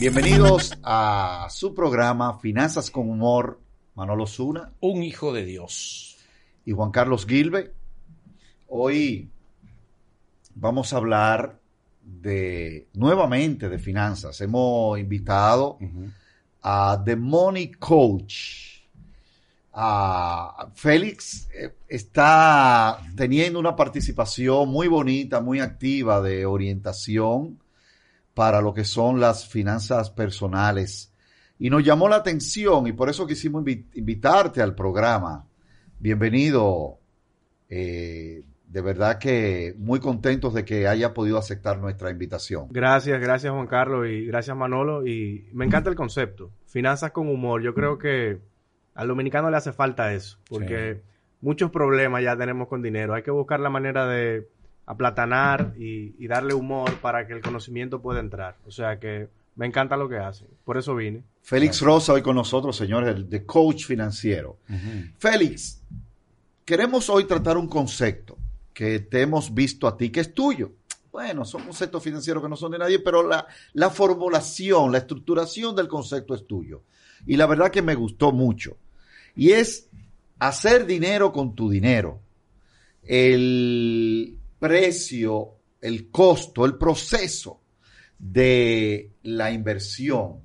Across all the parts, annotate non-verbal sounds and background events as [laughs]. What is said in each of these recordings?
Bienvenidos a su programa Finanzas con Humor, Manolo Zuna Un hijo de Dios. y Juan Carlos Gilbe. Hoy vamos a hablar de nuevamente de finanzas. Hemos invitado a The Money Coach. A Félix eh, está teniendo una participación muy bonita, muy activa de orientación para lo que son las finanzas personales. Y nos llamó la atención y por eso quisimos invi- invitarte al programa. Bienvenido. Eh, de verdad que muy contentos de que haya podido aceptar nuestra invitación. Gracias, gracias Juan Carlos y gracias Manolo. Y me encanta el concepto. Finanzas con humor. Yo creo que al dominicano le hace falta eso. Porque muchos problemas ya tenemos con dinero. Hay que buscar la manera de aplatanar y, y darle humor para que el conocimiento pueda entrar. O sea que me encanta lo que hacen. Por eso vine. Félix Rosa hoy con nosotros, señores, el de coach financiero. Félix, queremos hoy tratar un concepto que te hemos visto a ti, que es tuyo. Bueno, son conceptos financieros que no son de nadie, pero la, la formulación, la estructuración del concepto es tuyo. Y la verdad que me gustó mucho. Y es hacer dinero con tu dinero. El precio, el costo, el proceso de la inversión.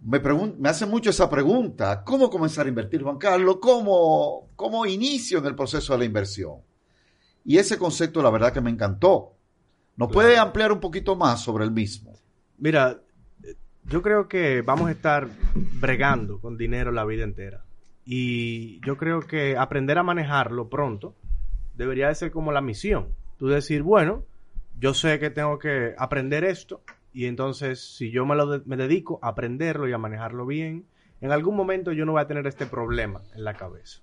Me, me hace mucho esa pregunta. ¿Cómo comenzar a invertir, Juan Carlos? ¿Cómo, ¿Cómo inicio en el proceso de la inversión? Y ese concepto, la verdad que me encantó. ¿Nos puede ampliar un poquito más sobre el mismo? Mira, yo creo que vamos a estar bregando con dinero la vida entera. Y yo creo que aprender a manejarlo pronto debería de ser como la misión. Tú decir, bueno, yo sé que tengo que aprender esto y entonces si yo me, lo de- me dedico a aprenderlo y a manejarlo bien, en algún momento yo no voy a tener este problema en la cabeza.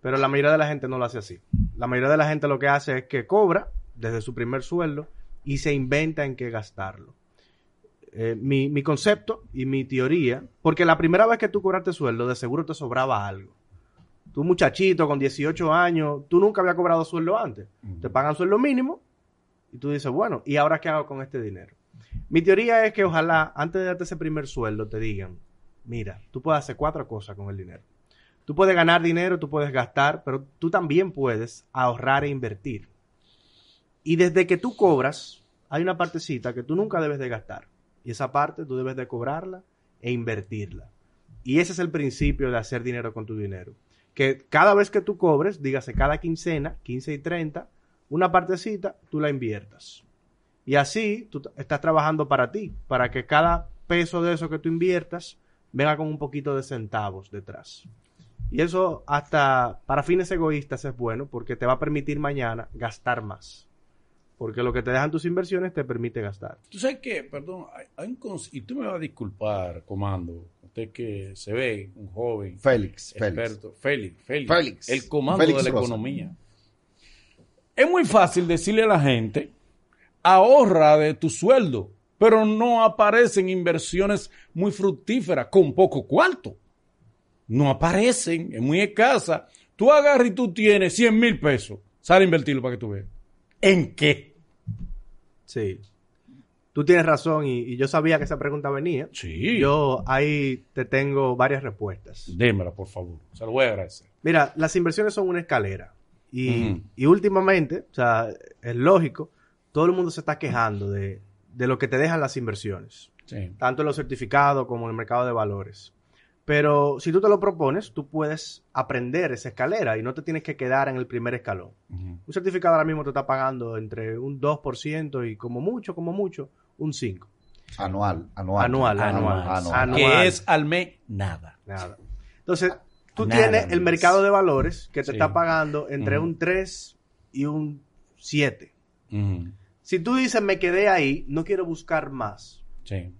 Pero la mayoría de la gente no lo hace así. La mayoría de la gente lo que hace es que cobra desde su primer sueldo y se inventa en qué gastarlo. Eh, mi, mi concepto y mi teoría, porque la primera vez que tú cobraste sueldo, de seguro te sobraba algo. Tú, muchachito, con 18 años, tú nunca habías cobrado sueldo antes. Te pagan sueldo mínimo y tú dices, bueno, ¿y ahora qué hago con este dinero? Mi teoría es que ojalá antes de darte ese primer sueldo te digan, mira, tú puedes hacer cuatro cosas con el dinero. Tú puedes ganar dinero, tú puedes gastar, pero tú también puedes ahorrar e invertir. Y desde que tú cobras, hay una partecita que tú nunca debes de gastar. Y esa parte tú debes de cobrarla e invertirla. Y ese es el principio de hacer dinero con tu dinero. Que cada vez que tú cobres, dígase cada quincena, 15 y 30, una partecita tú la inviertas. Y así tú estás trabajando para ti, para que cada peso de eso que tú inviertas venga con un poquito de centavos detrás. Y eso hasta para fines egoístas es bueno porque te va a permitir mañana gastar más. Porque lo que te dejan tus inversiones te permite gastar. Tú sabes que, perdón, hay, hay un y tú me vas a disculpar, comando, usted que se ve un joven, Félix, Félix. experto, Félix, Félix, Félix. el comando Félix de la Rosa. economía. Es muy fácil decirle a la gente, ahorra de tu sueldo, pero no aparecen inversiones muy fructíferas con poco cuarto. No aparecen, es muy escasa. Tú agarras y tú tienes 100 mil pesos, sale a invertirlo para que tú veas. ¿En qué? Sí. Tú tienes razón y, y yo sabía que esa pregunta venía. Sí. Yo ahí te tengo varias respuestas. Démela, por favor. Se lo voy a agradecer. Mira, las inversiones son una escalera. Y últimamente, o sea, es lógico, todo el mundo se está quejando de, de lo que te dejan las inversiones. Sí. tanto en los certificados como en el mercado de valores. Pero si tú te lo propones, tú puedes aprender esa escalera y no te tienes que quedar en el primer escalón. Un certificado ahora mismo te está pagando entre un 2% y como mucho, como mucho, un 5%. Anual, anual. Anual, anual. Anual. Que es al mes nada. Nada. Entonces, tú Nada, tienes el mercado de valores que te Sí. está pagando entre un 3 y un 7. Ujú. Si tú dices, me quedé ahí, no quiero buscar más, Sí,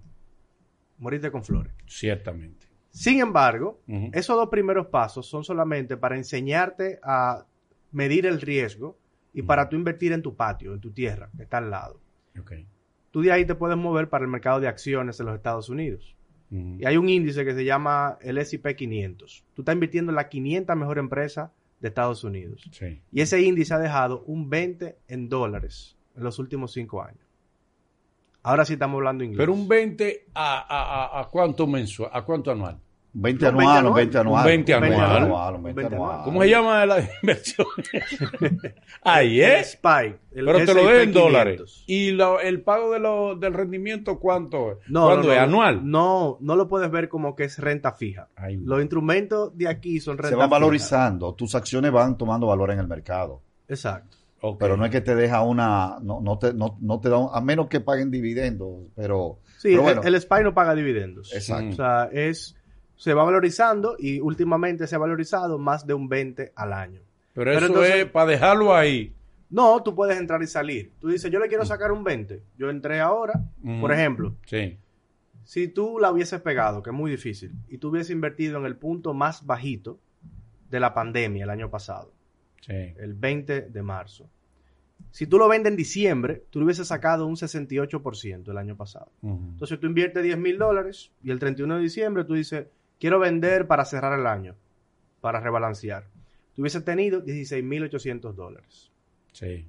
morirte con flores. ciertamente. Sin embargo, esos dos primeros pasos son solamente para enseñarte a medir el riesgo y para tú invertir en tu patio, en tu tierra, que está al lado. Ok. Tú de ahí te puedes mover para el mercado de acciones en los Estados Unidos. Y hay un índice que se llama el S&P 500. Tú estás invirtiendo en las 500 mejores empresas de Estados Unidos. Sí. Y ese índice ha dejado un 20 en dólares en los últimos cinco años. Ahora sí estamos hablando inglés. Pero un 20 a, a, a, a cuánto mensual, a cuánto anual. 20 Un 20 anual, un anual. 20 anual. Un 20 anual. Un 20 Un anual, un 20 20 anual. anual. ¿Cómo se llama la [laughs] inversión? [laughs] Ahí es. SPY. Pero te lo den en 500. dólares. ¿Y lo- el pago de lo, del rendimiento cuánto es? No, ¿Cuándo no, es? no, ¿Anual? No, no lo puedes ver como que es renta fija. Ay. Los instrumentos de aquí son renta Se van fija. valorizando, tus acciones van tomando valor en el mercado. Exacto. Pero no es que te deja una, no, no te, no, no te da, un- a menos que paguen dividendos, pero, Sí, pero el- bueno, el, SPY no paga dividendos. exacto. O sea, es se va valorizando y últimamente se ha valorizado más de un 20 al año. Pero Pero eso entonces- es para dejarlo ahí. No, tú puedes entrar y salir. Tú dices, yo le quiero sacar un 20. Yo entré ahora, Ujú. por ejemplo, Sí. si tú la hubieses pegado, que es muy difícil, y tú hubieses invertido en el punto más bajito de la pandemia el año pasado, Sí. el 20 de marzo. Si tú lo vendes en diciembre, tú lo hubieses sacado un 68% el año pasado. Entonces tú inviertes 10 mil dólares y el 31 de diciembre tú dices, quiero vender para cerrar el año, para rebalancear. Tú hubieses tenido 16 mil 800 dólares. Sí.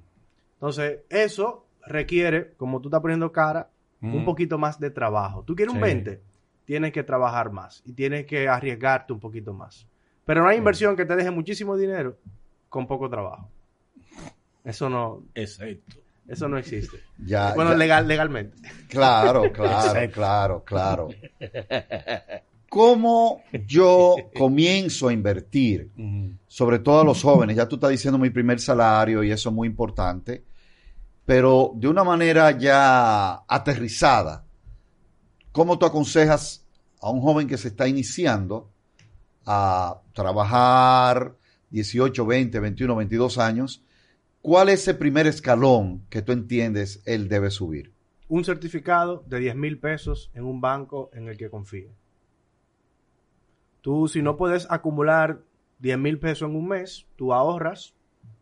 Entonces eso requiere, como tú estás poniendo cara, un poquito más de trabajo. Tú quieres un Sí. 20, tienes que trabajar más y tienes que arriesgarte un poquito más. Pero no hay inversión que te deje muchísimo dinero con poco trabajo. Eso no, Exacto. eso no existe. ya, bueno, ya- legal, legalmente. claro, [laughs] claro, claro, claro. ¿Cómo yo comienzo a invertir? Sobre todo a los jóvenes. Ya tú estás diciendo mi primer salario y eso es muy importante, pero de una manera ya aterrizada. ¿Cómo tú aconsejas a un joven que se está iniciando a trabajar 18, 20, 21, 22 años? ¿Cuál es ese primer escalón que tú entiendes él debe subir? Un certificado de 10 mil pesos en un banco en el que confíe. Tú, si no puedes acumular 10 mil pesos en un mes, tú ahorras,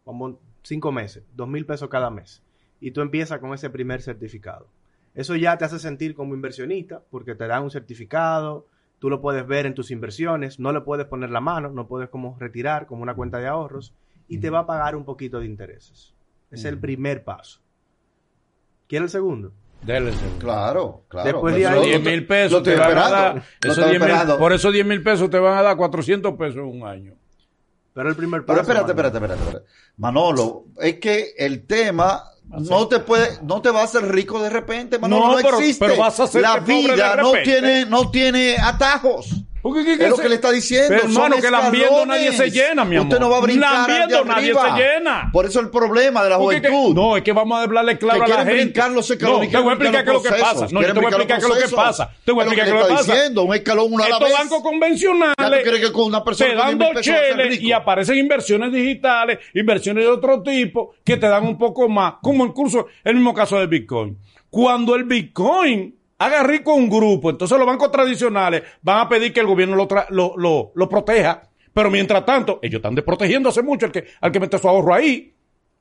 vamos, 5 meses, 2 mil pesos cada mes. Y tú empiezas con ese primer certificado. Eso ya te hace sentir como inversionista, porque te dan un certificado, tú lo puedes ver en tus inversiones, no le puedes poner la mano, no puedes como retirar como una cuenta de ahorros, y te va a pagar un poquito de intereses. Es el primer paso. ¿Quiere el segundo? Dele segundo. Claro, claro. Después de ahí- lo- 10 lo- mil pesos te van a dar. lo esos estoy 10 mil- esperando. por esos 10 mil pesos te van a dar 400 pesos en un año. Pero el primer paso. Pero espérate, espérate, espérate, espérate. Manolo, es que el tema no te puede, no te va a hacer rico de repente, Manolo, No, no, pero- existe. pero vas a hacerte La vida no tiene, no tiene atajos. ¿Qué- qué Es lo que le está diciendo. Pero, hermano, que lambiendo nadie se llena, mi amor. Usted no va a brincar Lambiendo nadie se llena. Por eso el problema de la juventud. no, es que vamos a hablarle claro que a la gente. brincar los no, te voy a explicar qué es lo que pasa. No, yo te voy a explicar qué es lo que pasa. Te voy a explicar qué es lo que pasa. diciendo, un escalón una Estos vez. bancos convencionales crees que con una persona te dan 10 mil dos cheles y aparecen inversiones digitales, inversiones de otro tipo que te dan un poco más, como el curso, el mismo caso del Bitcoin. Cuando el Bitcoin haga rico a un grupo, entonces los bancos tradicionales van a pedir que el gobierno lo, tra- lo, lo, lo proteja. Pero mientras tanto, ellos están desprotegiendo hace mucho al que, al que mete su ahorro ahí.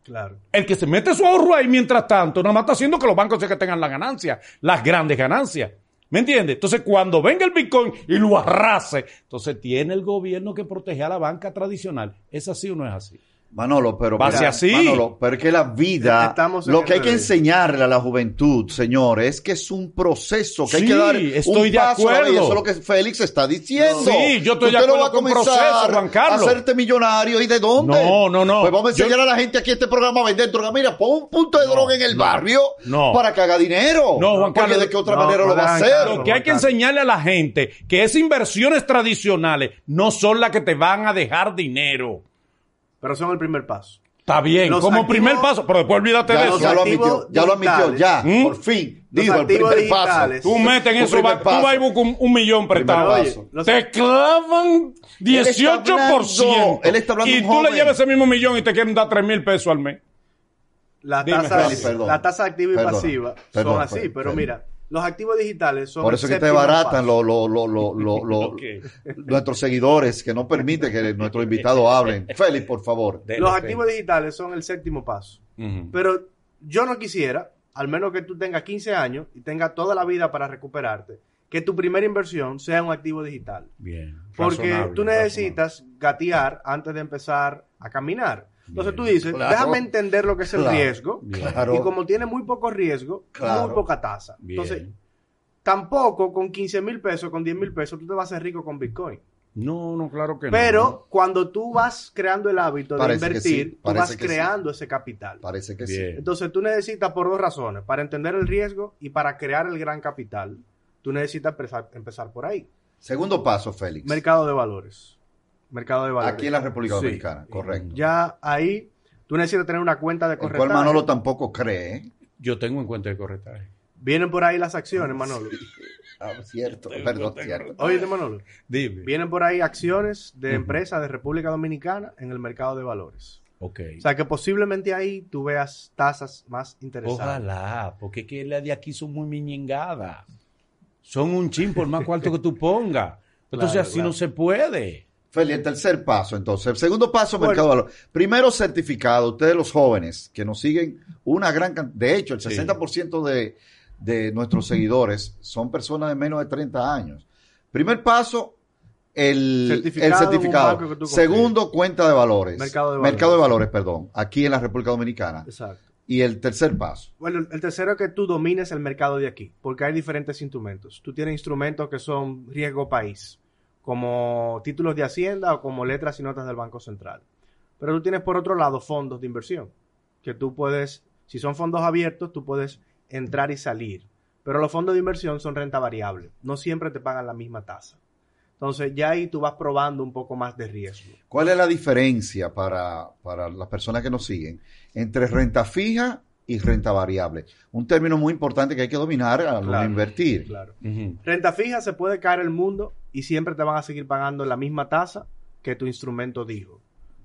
Claro. El que se mete su ahorro ahí mientras tanto, nada más está haciendo que los bancos sean que tengan las ganancias, las grandes ganancias. ¿Me entiendes? Entonces, cuando venga el Bitcoin y lo arrase, entonces tiene el gobierno que proteger a la banca tradicional. ¿Es así o no es así? Manolo, pero ser mira, así. Manolo, pero es que la vida, Estamos en lo que hay que enseñarle a la juventud, señores, es que es un proceso, que hay que dar estoy un de paso a la vez, acuerdo. Eso es lo que Félix está diciendo. Sí, yo estoy de Usted no acuerdo va a con comenzar proceso, Juan Carlos. a hacerte millonario. ¿Y de dónde? No, no, no. Pues vamos a enseñar Yo- a la gente aquí este programa a vender droga. Mira, pon un punto de droga en el barrio no. para que haga dinero. No, Juan Porque Carlos, de qué otra no, manera lo va a hacer. Carlos. Lo que hay que enseñarle a la gente que esas inversiones tradicionales no son las que te van a dejar dinero. Pero son el primer paso. Está bien, Los como activos- primer paso, pero después olvídate de eso. ya lo admitió, ya lo admitió, ya, ¿Mm? por fin. Los Dijo el primer paso. Tú metes en eso, tú vas y buscas un, un millón prestado. Los- Te clavan 18%. hablando- él está hablando y un tú le llevas ese mismo millón y te quieren dar 3 mil pesos al mes. Dime, perdón. la tasa activa y Perdona. pasiva Perdón, son así, pero mira, los activos digitales son Por el eso que te séptimo baratan paso. lo- lo- lo- lo- lo- lo- [laughs] Ok. nuestros seguidores que no permiten que nuestros invitados hablen. [laughs] Félix, por favor. Dele, Los Félix. activos digitales son el séptimo paso. Pero yo no quisiera, al menos que tú tengas 15 años y tengas toda la vida para recuperarte, que tu primera inversión sea un activo digital. Bien. Porque razonable, tú necesitas gatear antes de empezar a caminar. Entonces tú dices, Claro. déjame entender lo que es el Claro. riesgo. Claro. Y como tiene muy poco riesgo, muy poca tasa. Entonces, tampoco con 15 mil pesos, con 10 mil pesos, tú te vas a hacer rico con Bitcoin. No, no, claro que no. Pero cuando tú vas creando el hábito de Parece invertir, sí, tú vas sí. creando ese capital. Parece que Bien. sí. Entonces tú necesitas por dos razones, para entender el riesgo y para crear el gran capital, tú necesitas empezar, empezar por ahí. Segundo paso, Félix. Mercado de valores. Mercado de valores. Aquí en la República Sí. Dominicana, correcto. Ya ahí tú necesitas tener una cuenta de El cual corretaje. Manolo tampoco cree. ¿eh? Yo tengo en cuenta de corretaje. Vienen por ahí las acciones, Manolo. Ah, cierto, Tengo- perdón, tengo- cierto. Oye, Manolo. Dime. Vienen por ahí acciones de empresas de República Dominicana en el mercado de valores. Ok. O sea que posiblemente ahí tú veas tasas más interesantes. Ojalá, porque es que las de aquí son muy miñengadas. Son un chin por más cuarto que tú pongas. [laughs] Entonces Claro, así claro. no se puede. Félix, el tercer paso, entonces. El segundo paso, Bueno. mercado de valores. Primero, certificado. Ustedes, los jóvenes, que nos siguen, una gran cantidad. De hecho, el Sí. 60% de, de nuestros seguidores son personas de menos de 30 años. Primer paso, el Certificado el certificado. Segundo, cuenta de valores. Mercado de Mercado de valores. valores, perdón. Aquí en la República Dominicana. Exacto. Y el tercer paso. Bueno, el tercero es que tú domines el mercado de aquí, porque hay diferentes instrumentos. Tú tienes instrumentos que son riesgo país, como títulos de Hacienda o como letras y notas del Banco Central. Pero tú tienes por otro lado fondos de inversión, que tú puedes, si son fondos abiertos, tú puedes entrar y salir. Pero los fondos de inversión son renta variable, no siempre te pagan la misma tasa. Entonces ya ahí tú vas probando un poco más de riesgo. ¿Cuál es la diferencia para, para las personas que nos siguen entre renta fija y renta variable? Un término muy importante que hay que dominar al Claro, invertir. Claro. Renta fija se puede caer el mundo y siempre te van a seguir pagando la misma tasa que tu instrumento dijo.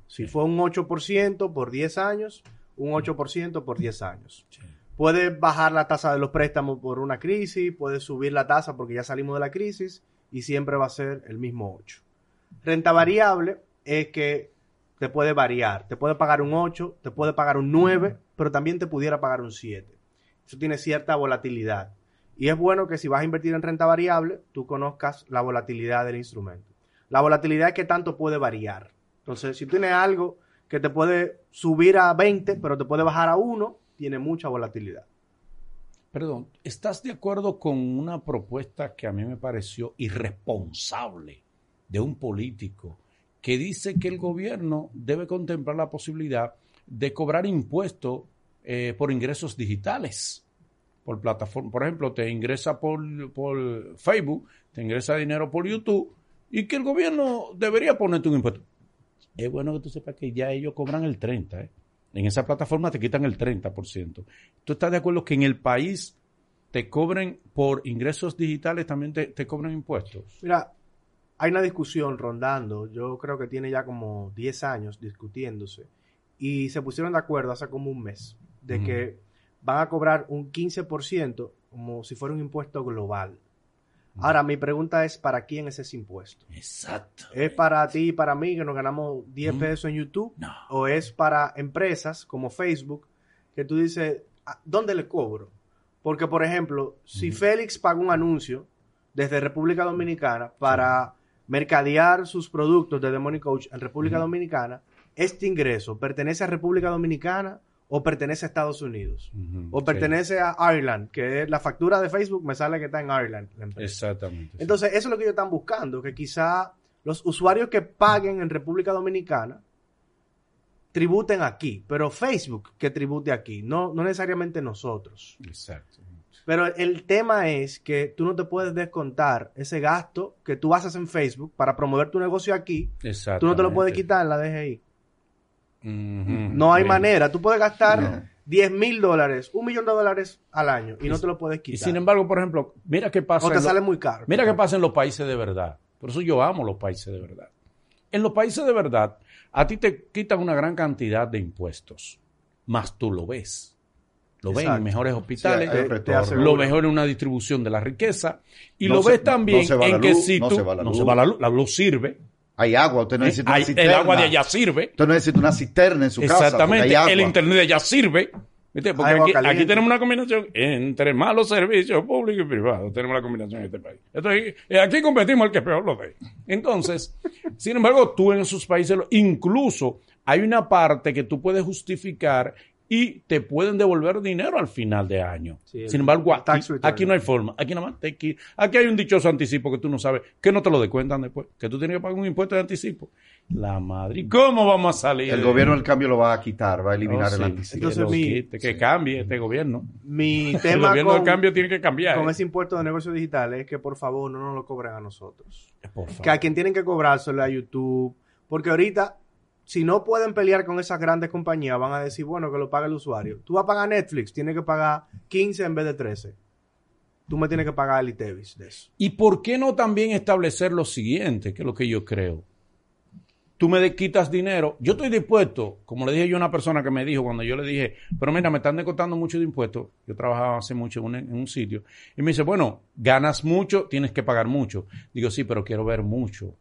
Si fue un 8% por 10 años, un 8% por 10 años. Sí. Puede bajar la tasa de los préstamos por una crisis, puede subir la tasa porque ya salimos de la crisis y siempre va a ser el mismo 8. Renta variable es que te puede variar, te puede pagar un 8, te puede pagar un 9, pero también te pudiera pagar un 7. Eso tiene cierta volatilidad. Y es bueno que si vas a invertir en renta variable, tú conozcas la volatilidad del instrumento. La volatilidad es que tanto puede variar. Entonces, si tienes algo que te puede subir a 20, pero te puede bajar a 1, tiene mucha volatilidad. Perdón, ¿estás de acuerdo con una propuesta que a mí me pareció irresponsable de un político que dice que el gobierno debe contemplar la posibilidad de cobrar impuestos eh, por ingresos digitales? Por plataforma, por ejemplo, te ingresa por, por Facebook, te ingresa dinero por YouTube y que el gobierno debería ponerte un impuesto. Es bueno que tú sepas que ya ellos cobran el 30, ¿eh? En esa plataforma te quitan el 30%. ¿Tú estás de acuerdo que en el país te cobren por ingresos digitales, también te, te cobran impuestos? Mira, hay una discusión rondando, yo creo que tiene ya como 10 años discutiéndose, y se pusieron de acuerdo hace como un mes de que van a cobrar un 15% como si fuera un impuesto global. Ahora, mi pregunta es, ¿para quién es ese impuesto? Exacto. ¿Es para ti y para mí que nos ganamos 10 Mm. pesos en YouTube? No. ¿O es para empresas como Facebook que tú dices, "Ah, ¿dónde le cobro? Porque, por ejemplo, si. Félix paga un anuncio desde República Dominicana para mercadear sus productos de The Money Coach en República. Dominicana, ¿este ingreso pertenece a República Dominicana o pertenece a Estados Unidos? ¿O sí. pertenece a Ireland? Que es la factura de Facebook me sale que está en Ireland. la empresa. Exactamente. sí. Entonces, eso es lo que ellos están buscando, que quizá los usuarios que paguen en República Dominicana tributen aquí, pero Facebook que tribute aquí, no, no necesariamente nosotros. Exacto. Pero el tema es que tú no te puedes descontar ese gasto que tú haces en Facebook para promover tu negocio aquí, Exacto. tú no te lo puedes quitar en la DGI. No hay Bien. manera, tú puedes gastar No. 10 mil dólares, un millón de dólares al año y no te lo puedes Y quitar. sin embargo, por ejemplo, mira qué pasa. o te lo- sale muy caro. Mira qué pasa en los países de verdad. Por eso yo amo los países de verdad. En los países de verdad, a ti te quitan una gran cantidad de impuestos. más tú lo ves. Lo ves en mejores hospitales, Sí, retorno. lo mejor en una distribución de la riqueza y No lo se- ves también no se va en la que si no tú se va la no luz. se va la luz, la luz sirve, Hay agua, usted no ¿eh? necesita Hay- una el cisterna. agua de allá sirve, Usted no necesita una cisterna en su casa. exactamente, hay agua. el internet de allá sirve, ¿viste? porque aquí, tenemos una combinación entre malos servicios públicos y privados, tenemos la combinación en este país. Entonces, eh, aquí competimos el que peor lo dé. Entonces, [laughs] sin embargo, tú en esos países, incluso hay una parte que tú puedes justificar y te pueden devolver dinero al final de año. Sí, el- Sin embargo, el aquí, aquí no hay forma. Aquí nada más te qui- aquí hay un dichoso anticipo que tú no sabes, que no te lo descuentan después, que tú tienes que pagar un impuesto de anticipo. La madre, ¿y cómo vamos a salir? El gobierno del cambio lo va a quitar, va a eliminar Oh, el anticipo. Entonces, mi- quite, que cambie este gobierno. Mi [laughs] El tema gobierno con, del cambio tiene que cambiar. con eh. ese impuesto de negocios digitales es que por favor no nos lo cobren a nosotros. Por favor. Que a quien tienen que cobrárselo a YouTube. Porque ahorita, si no pueden pelear con esas grandes compañías, van a decir, bueno, que lo pague el usuario. Tú vas a pagar Netflix, tienes que pagar 15 en vez de 13. Tú me tienes que pagar el ITEVIS de eso. ¿Y por qué no también establecer lo siguiente, que es lo que yo creo? Tú me quitas dinero. Yo estoy dispuesto, como le dije yo a una persona que me dijo cuando yo le dije, pero mira, me están descontando mucho de impuestos. Yo trabajaba hace mucho en un sitio. Y me dice, bueno, ganas mucho, tienes que pagar mucho. Digo, sí, pero quiero ver mucho.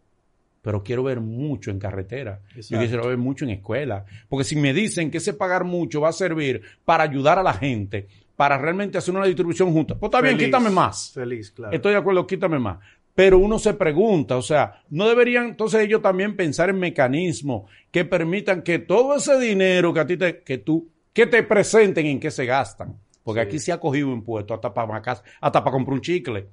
Pero quiero ver mucho en carretera. Yo Exacto. quiero ver mucho en escuela. Porque si me dicen que ese pagar mucho va a servir para ayudar a la gente, para realmente hacer una distribución junta, pues está bien, quítame más. Feliz, claro. Estoy de acuerdo, quítame más. Pero uno se pregunta, o sea, ¿no deberían entonces ellos también pensar en mecanismos que permitan que todo ese dinero que a ti te, que tú, que te presenten en qué se gastan? Porque aquí se ha cogido impuestos hasta para hasta para comprar un chicle.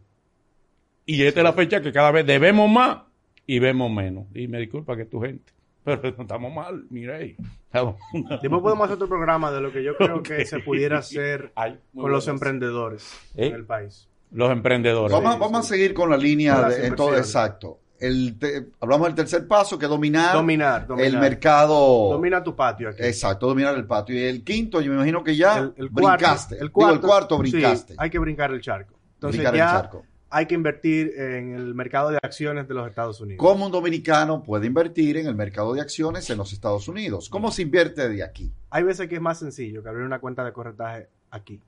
Y esta es la fecha que cada vez debemos más y vemos menos. Y me disculpa que tu gente. [laughs] Pero estamos mal, mira ahí. Estamos- Después podemos hacer otro programa de lo que yo creo [laughs] que se pudiera hacer [laughs] Ay, con los emprendedores ¿Eh? en el país. Los emprendedores. Vamos, Sí, vamos a sí. seguir con la línea de, en todo exacto. El te- hablamos del tercer paso, que es dominar, Dominar, dominar. el mercado. Domina tu patio aquí. Exacto, dominar el patio. Y el quinto, yo me imagino que ya el, el cuarto, brincaste. el Digo, cuarto, el cuarto sí, brincaste. hay que brincar el charco. Entonces Brincar el ya charco. Hay que invertir en el mercado de acciones de los Estados Unidos. ¿Cómo un dominicano puede invertir en el mercado de acciones en los Estados Unidos? ¿Cómo se invierte de aquí? Hay veces que es más sencillo que abrir una cuenta de corretaje aquí.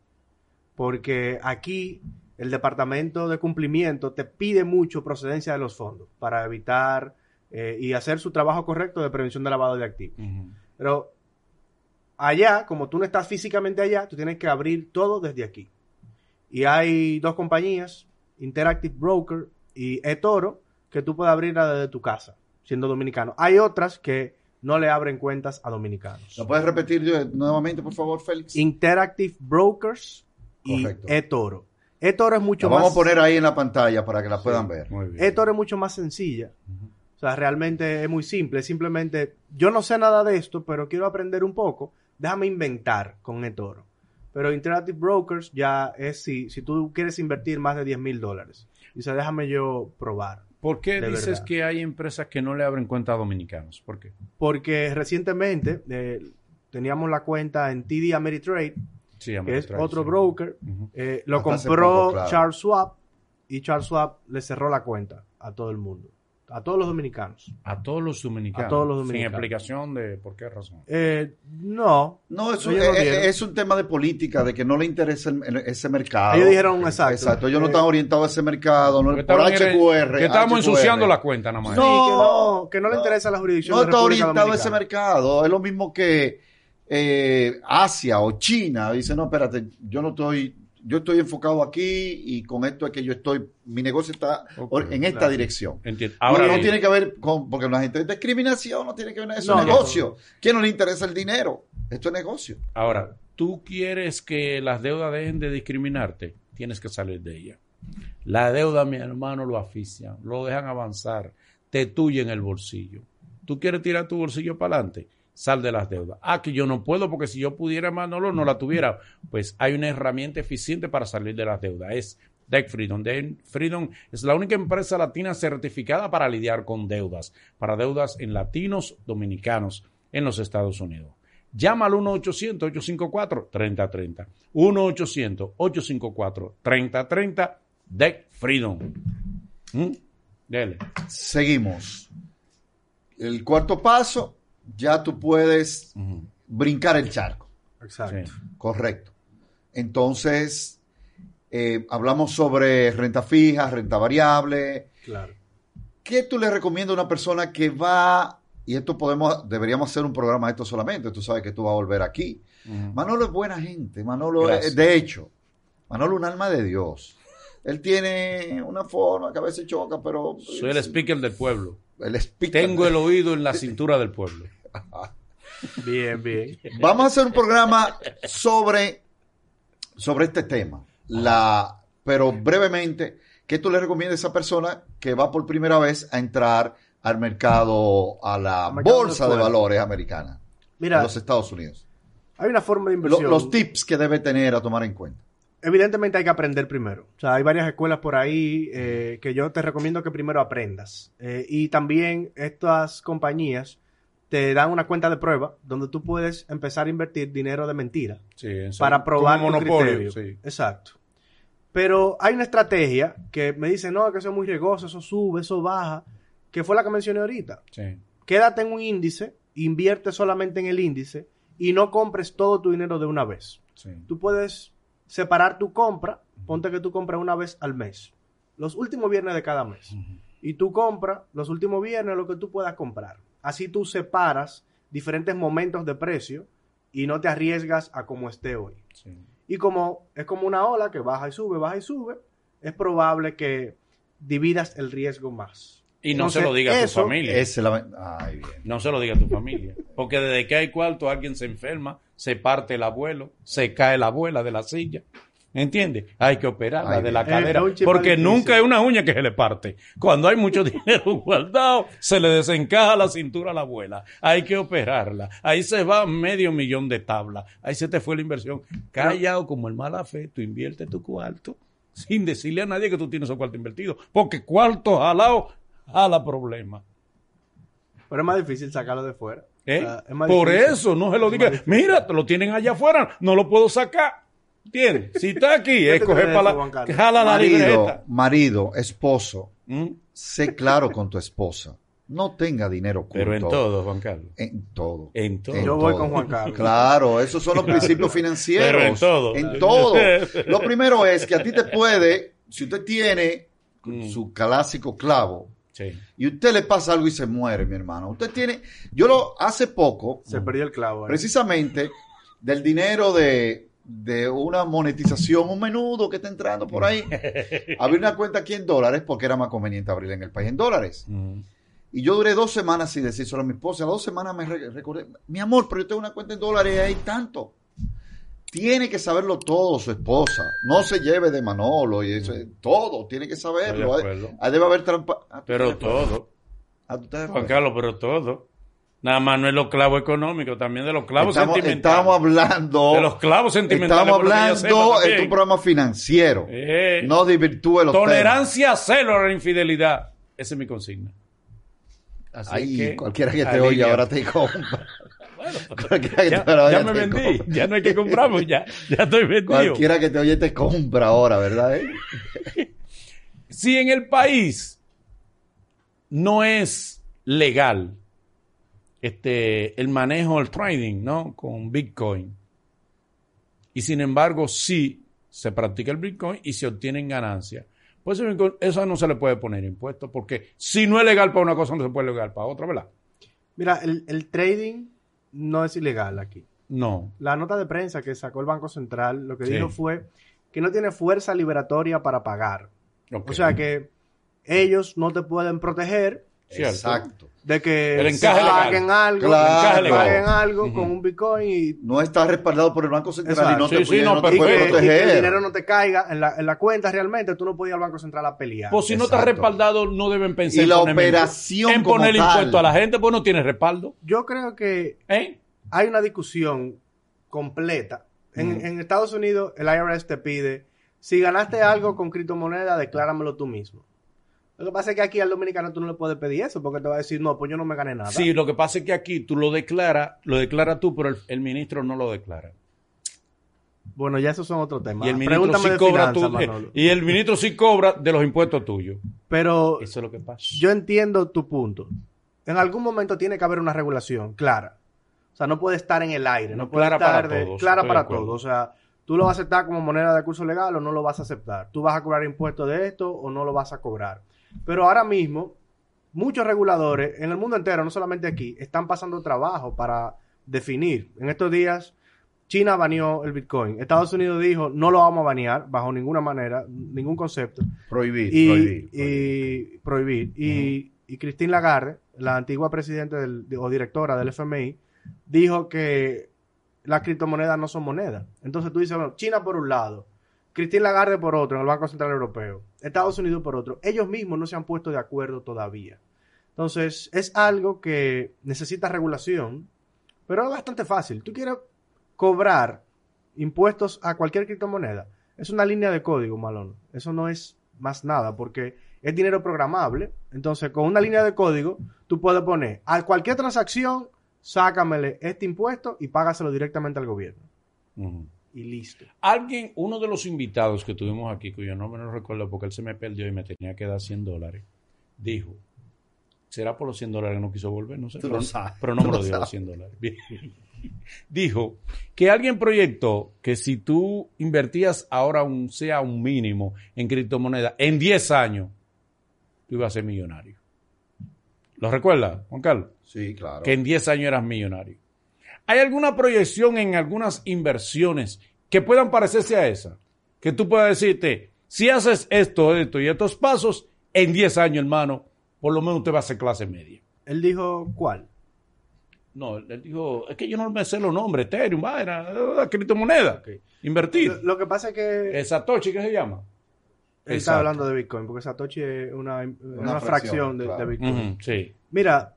Porque aquí el departamento de cumplimiento te pide mucho procedencia de los fondos para evitar eh, y hacer su trabajo correcto de prevención de lavado de activos. Pero allá, como tú no estás físicamente allá, tú tienes que abrir todo desde aquí. Y hay dos compañías, Interactive Broker y eToro, que tú puedes abrir desde tu casa, siendo dominicano. Hay otras que no le abren cuentas a dominicanos. ¿Lo puedes repetir yo- nuevamente, por favor, Félix? Interactive Brokers y Correcto. eToro. eToro es mucho La vamos más a poner ahí en la pantalla para que la puedan ver. EToro es mucho más sencilla. O sea, realmente es muy simple. Simplemente, yo no sé nada de esto, pero quiero aprender un poco. Déjame inventar con eToro. Pero Interactive Brokers ya es si, si tú quieres invertir más de 10 mil dólares. Dice, déjame yo probar. ¿Por qué dices verdad. que hay empresas que no le abren cuenta a dominicanos? ¿Por qué? Porque recientemente eh, teníamos la cuenta en TD Ameritrade, Sí, que es Ameritrade, otro sí. broker. Ujú. Eh, lo Hasta compró poco, claro. Charles Schwab y Charles Schwab le cerró la cuenta a todo el mundo, a todos los dominicanos. A todos los dominicanos. A todos los Sin dominicanos. explicación de por qué razón. Eh, no, No, es un, Ellos no es- es un tema de política, de que no le interesa el- el- ese mercado. ellos dijeron exacto. Exacto, ellos no Eh, están orientados a ese mercado, no, por HQR. que estábamos HQR. ensuciando la cuenta nada más. Sí, No, que no, que no le interesa la jurisdicción No de está República orientado a ese mercado. Es lo mismo que eh, Asia o China. Dice, no, espérate, yo no estoy, yo estoy enfocado aquí y con esto es que yo estoy, mi negocio está en esta claro. dirección. Entiendo. Ahora no tiene que ver con, porque la gente de discriminación no tiene que ver con eso, No, es no. negocio. ¿Quién no le interesa el dinero? Esto es negocio. ahora, tú quieres que las deudas dejen de discriminarte, tienes que salir de ella. La deuda, mi hermano, lo asfixian, lo dejan avanzar, te tuyen el bolsillo. ¿Tú quieres tirar tu bolsillo para adelante? Sal de las deudas. Ah, que yo no puedo porque si yo pudiera, Manolo, no la tuviera. Pues hay una herramienta eficiente para salir de las deudas. Es Debt Freedom. Debt Freedom es la única empresa latina certificada para lidiar con deudas, para deudas en latinos dominicanos en los Estados Unidos. Llama al 1-800-854-3030. 1-800-854-3030. Debt Freedom. ¿Mm? Dele. Seguimos. El cuarto paso, ya tú puedes brincar el charco. Exacto. Sí. Correcto. Entonces, eh, hablamos sobre renta fija, renta variable. Claro. ¿Qué tú le recomiendas a una persona que va, y esto podemos, deberíamos hacer un programa de esto solamente, tú sabes que tú vas a volver aquí. Manolo es buena gente, Manolo, Gracias. es- de hecho, Manolo es un alma de Dios. Él tiene una forma que a veces choca, pero... Soy el speaker del pueblo. El speaker. Tengo el oído en la cintura del pueblo. [laughs] Bien, bien. Vamos a hacer un programa sobre, sobre este tema. La, pero brevemente, ¿qué tú le recomiendas a esa persona que va por primera vez a entrar al mercado, a la mercado bolsa de valores americana Mira, de los Estados Unidos? hay una forma de Lo- inversión. los tips que debe tener a tomar en cuenta. Evidentemente hay que aprender primero. O sea, hay varias escuelas por ahí eh, que yo te recomiendo que primero aprendas. Eh, y también estas compañías te dan una cuenta de prueba donde tú puedes empezar a invertir dinero de mentira Sí, eso. para probar monopolio. criterio. sí. Exacto. Pero hay una estrategia que me dice, no, que eso es muy riesgoso, eso sube, eso baja, que fue la que mencioné ahorita. Sí. Quédate en un índice, invierte solamente en el índice y no compres todo tu dinero de una vez. sí. Tú puedes separar tu compra, ponte que tú compras una vez al mes, los últimos viernes de cada mes. Y tú compras los últimos viernes lo que tú puedas comprar. Así tú separas diferentes momentos de precio y no te arriesgas a como esté hoy. sí. Y como es como una ola que baja y sube, baja y sube, es probable que dividas el riesgo más. Y no Entonces, se lo diga a tu eso familia. Esa es la- Ay, bien. No se lo diga a tu familia. Porque desde que hay cuarto alguien se enferma, se parte el abuelo, se cae la abuela de la silla. ¿Entiendes? Hay que operarla Ay, de la cadera. Es Porque nunca hay una uña que se le parte. Cuando hay mucho [laughs] dinero guardado, se le desencaja la cintura a la abuela. Hay que operarla. Ahí se va medio millón de tablas. Ahí se te fue la inversión. Callado como el mala fe, tú inviertes tu cuarto sin decirle a nadie que tú tienes esos cuarto invertido. Porque cuarto jalado jala problema. Pero es más difícil sacarlo de fuera. ¿Eh? O sea, es más Por difícil. eso no se lo diga. Mira, te lo tienen allá afuera, no lo puedo sacar. ¿Entiendes? Si está aquí, ¿Qué es te coger para la. Carlos? Jala la Marido, libreta. marido, esposo, ¿Mm? sé claro con tu esposa. No tenga dinero oculto. Pero en todo, Juan Carlos. En todo. En todo. Yo voy con Juan Carlos. Claro, esos son los principios financieros. Pero en todo. En [laughs] todo. Lo primero es que a ti te puede, si usted tiene Mm. su clásico clavo Sí. y usted le pasa algo y se muere, mi hermano. Usted tiene, yo lo hace poco, Se perdió el clavo. ahí. precisamente del dinero de, de una monetización, un menudo que está entrando por ahí. [laughs] Abrí una cuenta aquí en dólares porque era más conveniente abrirla en el país en dólares. Mm. Y yo duré dos semanas sin decir solo a mi esposa. A las dos semanas me re- recordé, mi amor, pero yo tengo una cuenta en dólares y hay tanto. Tiene que saberlo todo su esposa. No se lleve de Manolo y eso, todo. Tiene que saberlo. De acuerdo. Ah, Debe haber trampa. ah, Pero todo. Ah, Juan. Carlos, pero todo. Nada más no es los clavos económicos, también de los clavos Estamos, sentimentales. estamos hablando. de los clavos sentimentales. Estamos hablando en un programa financiero. Eh, No desvirtúe los tolerancia cero a la infidelidad. Esa es mi consigna. temas. Así Ahí, que, cualquiera que te oye ahora te compra. [laughs] [laughs] Cualquiera que Ya, te oye ya te me vendí, compra. ya no hay que comprarme, ya, ya estoy vendido. Cualquiera que te oye te compra ahora, ¿verdad? eh? [laughs] Si en el país no es legal este, el manejo, el trading, ¿no? Con Bitcoin. Y sin embargo, sí se practica el Bitcoin y se obtienen ganancias. Pues eso, no se le puede poner impuesto, porque si no es legal para una cosa, no se puede legal para otra, ¿verdad? Mira, el, el trading no es ilegal aquí. No. La nota de prensa que sacó el Banco Central lo que Sí. dijo fue que no tiene fuerza liberatoria para pagar. O sea que ellos no te pueden proteger Cierto. Exacto. de que El encaje paguen algo, Claro. que paguen algo con un Bitcoin y, No está respaldado por el Banco Central Exacto. y no te, Sí, sí, y no, no te pero- y puede que, y que proteger. el dinero no te caiga en la, en la cuenta realmente, tú no puedes ir al Banco Central a pelear. Pues si no está respaldado, no deben pensar Y en la ponerme impu- operación en como poner tal. impuesto a la gente, pues no tiene respaldo. Yo creo que ¿Eh? hay una discusión completa. En Estados Unidos, el IRS te pide, si ganaste algo con criptomoneda, decláramelo tú mismo. Lo que pasa es que aquí al dominicano tú no le puedes pedir eso, porque te va a decir, no, pues yo no me gané nada. Sí, lo que pasa es que aquí tú lo declaras, lo declaras tú, pero el, el ministro no lo declara. Bueno, ya esos son otros temas. Y el ministro Pregúntame sí cobra y el ministro sí cobra de los impuestos tuyos. Pero Eso es lo que pasa. yo entiendo tu punto. En algún momento tiene que haber una regulación clara. O sea, no puede estar en el aire, no, No, puede clara estar para de- todos, clara para todos. O sea, tú lo vas a aceptar como moneda de curso legal o no lo vas a aceptar. Tú vas a cobrar impuestos de esto o no lo vas a cobrar. Pero ahora mismo, muchos reguladores en el mundo entero, no solamente aquí, están pasando trabajo para definir. En estos días, China baneó el Bitcoin. Estados Unidos dijo, no lo vamos a banear bajo ninguna manera, ningún concepto Prohibir, y prohibir. prohibir. y. Y, y Christine Lagarde, la antigua presidenta del- o directora del FMI, dijo que las criptomonedas no son monedas. Entonces tú dices, bueno, China por un lado, Christine Lagarde por otro, en el Banco Central Europeo, Estados Unidos por otro. Ellos mismos no se han puesto de acuerdo todavía. Entonces, es algo que necesita regulación, pero es bastante fácil. Tú quieres cobrar impuestos a cualquier criptomoneda. Es una línea de código, Malón. Eso no es más nada, porque es dinero programable. Entonces, con una línea de código, tú puedes poner a cualquier transacción, sácamele este impuesto y págaselo directamente al gobierno. Y listo. Alguien, uno de los invitados que tuvimos aquí, cuyo nombre no recuerdo porque él se me perdió y me tenía que dar 100 dólares, dijo, será por los 100 dólares que no quiso volver, no sé, pero, no me lo dio los sabes. 100 dólares. Bien. [laughs] Dijo que alguien proyectó que si tú invertías ahora un, sea un mínimo en criptomoneda, en 10 años, tú ibas a ser millonario. ¿Lo recuerda, Juan Carlos? Sí, claro. que en 10 años eras millonario. ¿Hay alguna proyección en algunas inversiones que puedan parecerse a esa? Que tú puedas decirte, si haces esto, esto y estos pasos, en 10 años, hermano, por lo menos usted va a ser clase media. Él dijo, ¿cuál? No, él dijo, es que yo no me sé los nombres, Ethereum, vaina, criptomoneda, invertir. Lo, lo que pasa es que Eh, Satoshi, ¿qué se llama? él está Exacto. hablando de Bitcoin, porque Satoshi es una, una, fracción, fracción, de. Bitcoin. Sí. Mira,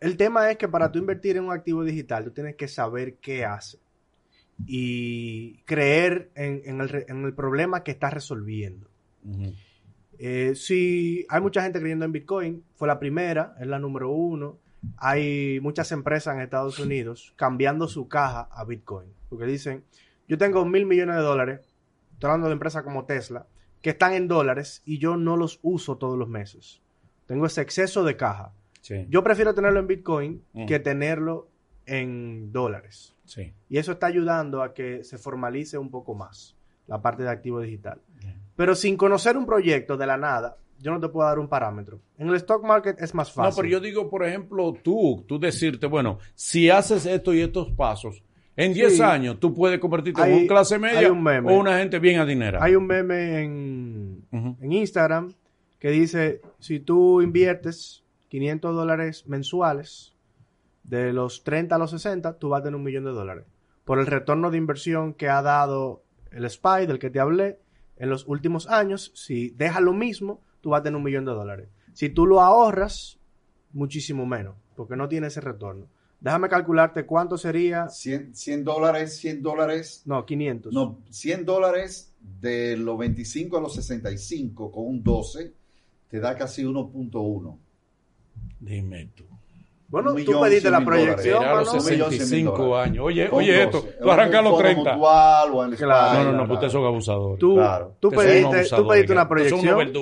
el tema es que para tú invertir en un activo digital, tú tienes que saber qué hace y creer en, en el, re- en el problema que estás resolviendo. Eh, si hay mucha gente creyendo en Bitcoin, fue la primera, es la número uno. Hay muchas empresas en Estados Unidos cambiando su caja a Bitcoin. Porque dicen, yo tengo mil millones de dólares, estoy hablando de empresas como Tesla, que están en dólares y yo no los uso todos los meses. Tengo ese exceso de caja. Sí, Yo prefiero tenerlo en Bitcoin Mm. que tenerlo en dólares. sí. Y eso está ayudando a que se formalice un poco más la parte de activo digital. Pero sin conocer un proyecto de la nada, yo no te puedo dar un parámetro. En el stock market es más fácil. No, pero yo digo, por ejemplo, tú, tú decirte, bueno, si haces esto y estos pasos, en 10 Sí. años tú puedes convertirte Hay- en un clase media un o una gente bien adinerada. Hay un meme en Instagram que dice, si tú inviertes 500 dólares mensuales, de los 30 a los 60, tú vas a tener un millón de dólares. Por el retorno de inversión que ha dado el SPY, del que te hablé, en los últimos años, si dejas lo mismo, tú vas a tener un millón de dólares. Si tú lo ahorras, muchísimo menos, porque no tiene ese retorno. Déjame calcularte cuánto sería. 100, 100 dólares, 100 dólares. No, 500. No, 100 dólares de los 25 a los 65 con un 12 te da casi 1.1. Dime tú. bueno, un tú millón, pediste la proyección, a los mano. Un millón, cien mil 65 dólares. años. Oye, oye 12. esto, Es tú arrancas a los un fondo 30. mutual o en el Claro. No, no, no, claro. pues ustedes son abusadores. Tú, Claro. tú pediste, tú pediste una proyección.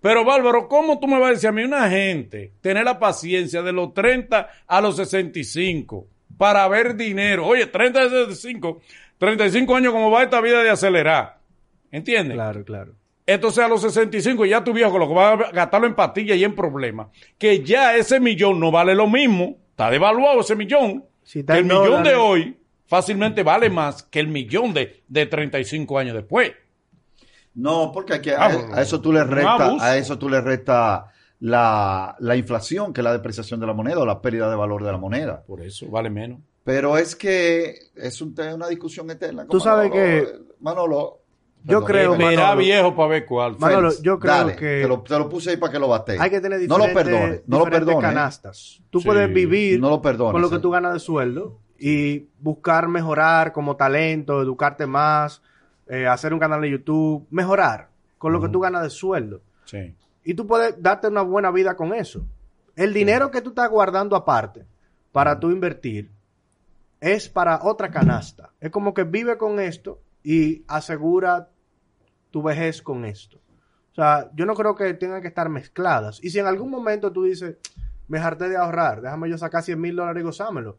Pero Bárbaro, ¿cómo tú me vas a decir a mí una gente tener la paciencia de los 30 a los 65 para ver dinero? Oye, 30 a 65, 35 años como va esta vida de acelerar. ¿Entiendes? Claro, claro. Entonces a los 65 ya tu viejo con lo que va a gastarlo en pastillas y en problemas, que ya ese millón no vale lo mismo, está devaluado ese millón. Si está que el millón dólares. de hoy fácilmente vale más que el millón de, de 35 años después. No, porque aquí a, eso tú le abuso. a eso tú le restas la, la inflación, que es la depreciación de la moneda o la pérdida de valor de la moneda. Por eso vale menos. Pero es que es un una discusión eterna. Tú sabes Manolo. que- Manolo. Yo creo, Manolo. viejo para ver cuál. Manolo, yo creo dale, que Te lo, te lo puse ahí para que lo bate. hay que tener No lo diferentes, perdones, no lo diferentes perdones. canastas. Tú Sí. puedes vivir No lo perdones, con lo que eh. tú ganas de sueldo y buscar mejorar como talento, educarte más, eh, hacer un canal de YouTube, mejorar con lo que tú ganas de sueldo. Sí. Y tú puedes darte una buena vida con eso. El dinero que tú estás guardando aparte para tú invertir es para otra canasta. Es como que vive con esto y asegura tu vejez con esto. O sea, yo no creo que tengan que estar mezcladas. Y si en algún momento tú dices, me harté de ahorrar, déjame yo sacar 100 mil dólares y gozármelo.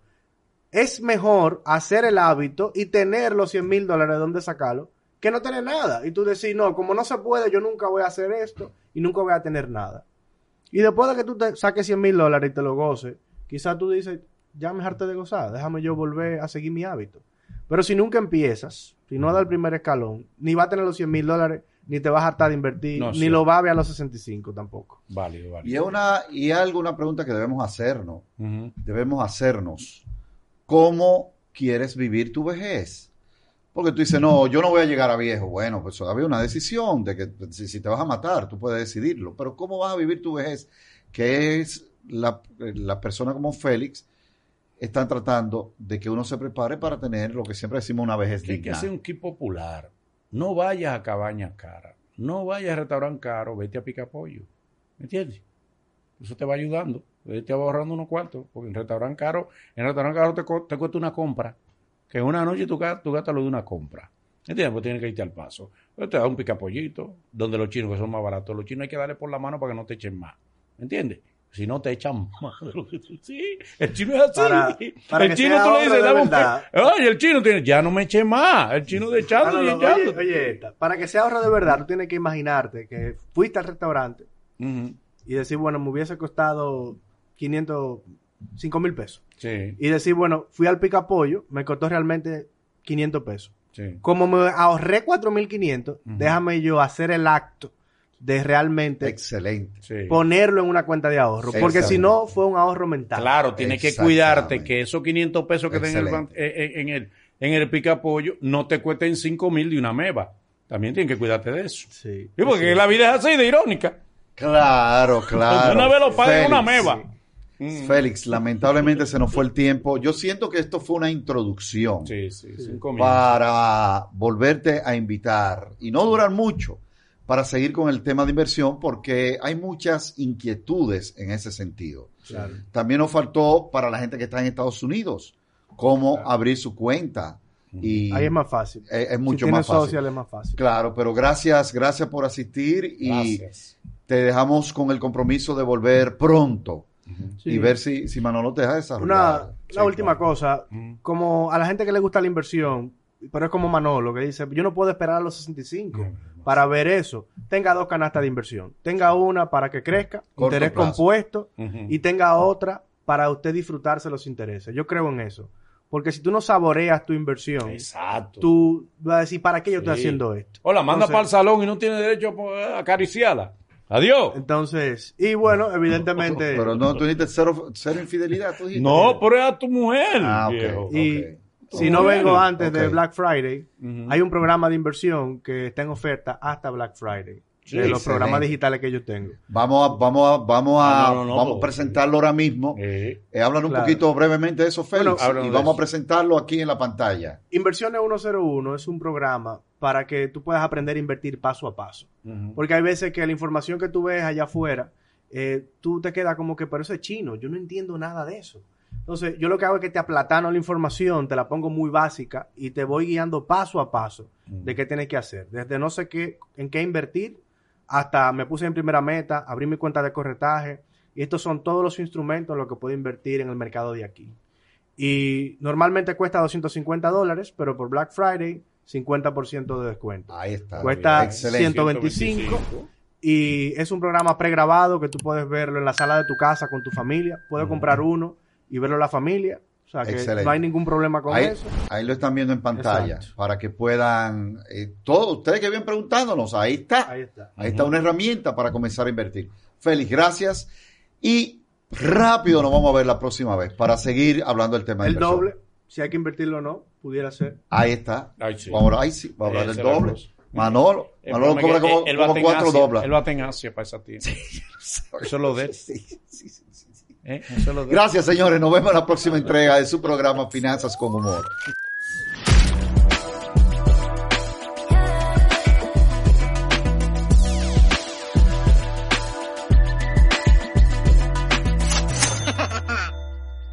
Es mejor hacer el hábito y tener los 100 mil dólares de donde sacarlo que no tener nada. Y tú decís, no, como no se puede, yo nunca voy a hacer esto y nunca voy a tener nada. Y después de que tú te saques 100 mil dólares y te lo goces, quizás tú dices, ya me harté de gozar, déjame yo volver a seguir mi hábito. Pero si nunca empiezas, si no da el primer escalón, ni va a tener los 100 mil dólares, ni te vas a hartar de invertir, No, ni sí. lo va a ver a los 65 tampoco. Válido, Y es una, y es alguna pregunta que debemos hacernos. Debemos hacernos. ¿Cómo quieres vivir tu vejez? Porque tú dices, no, yo no voy a llegar a viejo. Bueno, pues había una decisión de que si, si te vas a matar, tú puedes decidirlo. Pero ¿cómo vas a vivir tu vejez? Que es la, la persona como Félix están tratando de que uno se prepare para tener lo que siempre decimos una Que hay que digna. hacer un kit popular. No vayas a cabañas caras. No vayas a restaurante caro. Vete a pica pollo. ¿Me entiendes? Eso te va ayudando. Te va ahorrando unos cuartos. Porque en restaurante caro, en restaurante caro te, co- te cuesta una compra. Que en una noche tú, tú gastas lo de una compra. ¿Entiendes? Pues tienes que irte al paso. Pues te da un picapollito, donde los chinos que son más baratos. Los chinos hay que darle por la mano para que no te echen más. ¿Me entiendes? Si no te echan más de lo que tú- Sí, el chino es así. Para- para el chino tú le dices, dame un Oye, el chino tiene, ya no me eché más. El chino de echando y echando. oye, oye, esta, para que sea ahorro de verdad, tú tienes que imaginarte que fuiste al restaurante y decir, bueno, me hubiese costado 500, 5 mil pesos. Sí, Y decir, bueno, fui al picapollo, me costó realmente 500 pesos. sí. Como me ahorré 4.500, déjame yo hacer el acto de realmente Excelente. sí. ponerlo en una cuenta de ahorro. Porque si no, fue un ahorro mental. Claro, tienes que cuidarte que esos 500 pesos que tengas en Excelente. eh, eh, en el, en el picapollo no te cuesten 5 mil de una meba. También tienes que cuidarte de eso. Sí. Y porque la vida es así de irónica. Claro, claro. una vez lo paga en una meba. Félix, lamentablemente se nos fue el tiempo. Yo siento que esto fue una introducción Sí, sí, 5 mil. para volverte a invitar y no durar mucho para seguir con el tema de inversión porque hay muchas inquietudes en ese sentido. Claro. También nos faltó para la gente que está en Estados Unidos cómo abrir su cuenta y Ahí es más fácil. es, es mucho si tienes más fácil. social es más fácil. Claro, pero gracias, gracias por asistir y Gracias. te dejamos con el compromiso de volver pronto Sí. y ver si, si Manolo te deja Una, desarrollar. una última cosa, como a la gente que le gusta la inversión, pero es como Manolo, que dice, yo no puedo esperar a los 65 para ver eso. Tenga dos canastas de inversión. Tenga una para que crezca, Corto interés plazo. compuesto, y tenga otra para usted disfrutarse los intereses. Yo creo en eso. Porque si tú no saboreas tu inversión, Exacto. tú vas a decir, ¿para qué yo estoy haciendo esto? Hola, manda Entonces- para el salón y no tiene derecho a acariciarla. Adiós. Entonces, y bueno, evidentemente... Pero no, tú dijiste cero, cero infidelidad. tú dijiste. No, pero es a tu mujer. Ah, ok. viejo. Y Ok. Si no vengo antes de. Black Friday, hay un programa de inversión que está en oferta hasta Black Friday. Sí, de los excelente. programas digitales que yo tengo. Vamos a, vamos a, vamos a, no, no, no, vamos a presentarlo ahora mismo. Eh, Eh, Claro. un poquito brevemente de eso, Félix, Bueno, y vamos a presentarlo aquí en la pantalla. Inversiones 101 es un programa para que tú puedas aprender a invertir paso a paso. Porque hay veces que la información que tú ves allá afuera, eh, tú te quedas como que, pero eso es chino, yo no entiendo nada de eso. Entonces, yo lo que hago es que te aplatano la información, te la pongo muy básica y te voy guiando paso a paso de qué tienes que hacer. Desde no sé qué, en qué invertir, hasta me puse en primera meta, abrí mi cuenta de corretaje. Y estos son todos los instrumentos en los que puedo invertir en el mercado de aquí. Y normalmente cuesta 250 dólares, pero por Black Friday, 50% de descuento. Ahí está. Cuesta Excelente. 125. Y es un programa pregrabado que tú puedes verlo en la sala de tu casa con tu familia. Puedes comprar uno y verlo en la familia. O sea que Excelente. no hay ningún problema con Ahí, eso. ahí lo están viendo en pantalla Exacto. para que puedan, eh, todos ustedes que vienen preguntándonos, ahí está. Ahí está. Ahí está una herramienta para comenzar a invertir. Félix, gracias. Y rápido nos vamos a ver la próxima vez para seguir hablando del tema de El inversión. doble, si hay que invertirlo o no, pudiera ser. Ahí está. Ahí sí. Vamos, ahí sí, vamos a hablar del doble. Manolo, El Manolo cobra como, a cuatro doblas. Él va a tener Asia para esa tienda. Eso es lo de él. Sí, sí, sí, sí, sí. ¿Eh? Gracias, señores. Nos vemos en la próxima entrega de su programa Finanzas con Humor.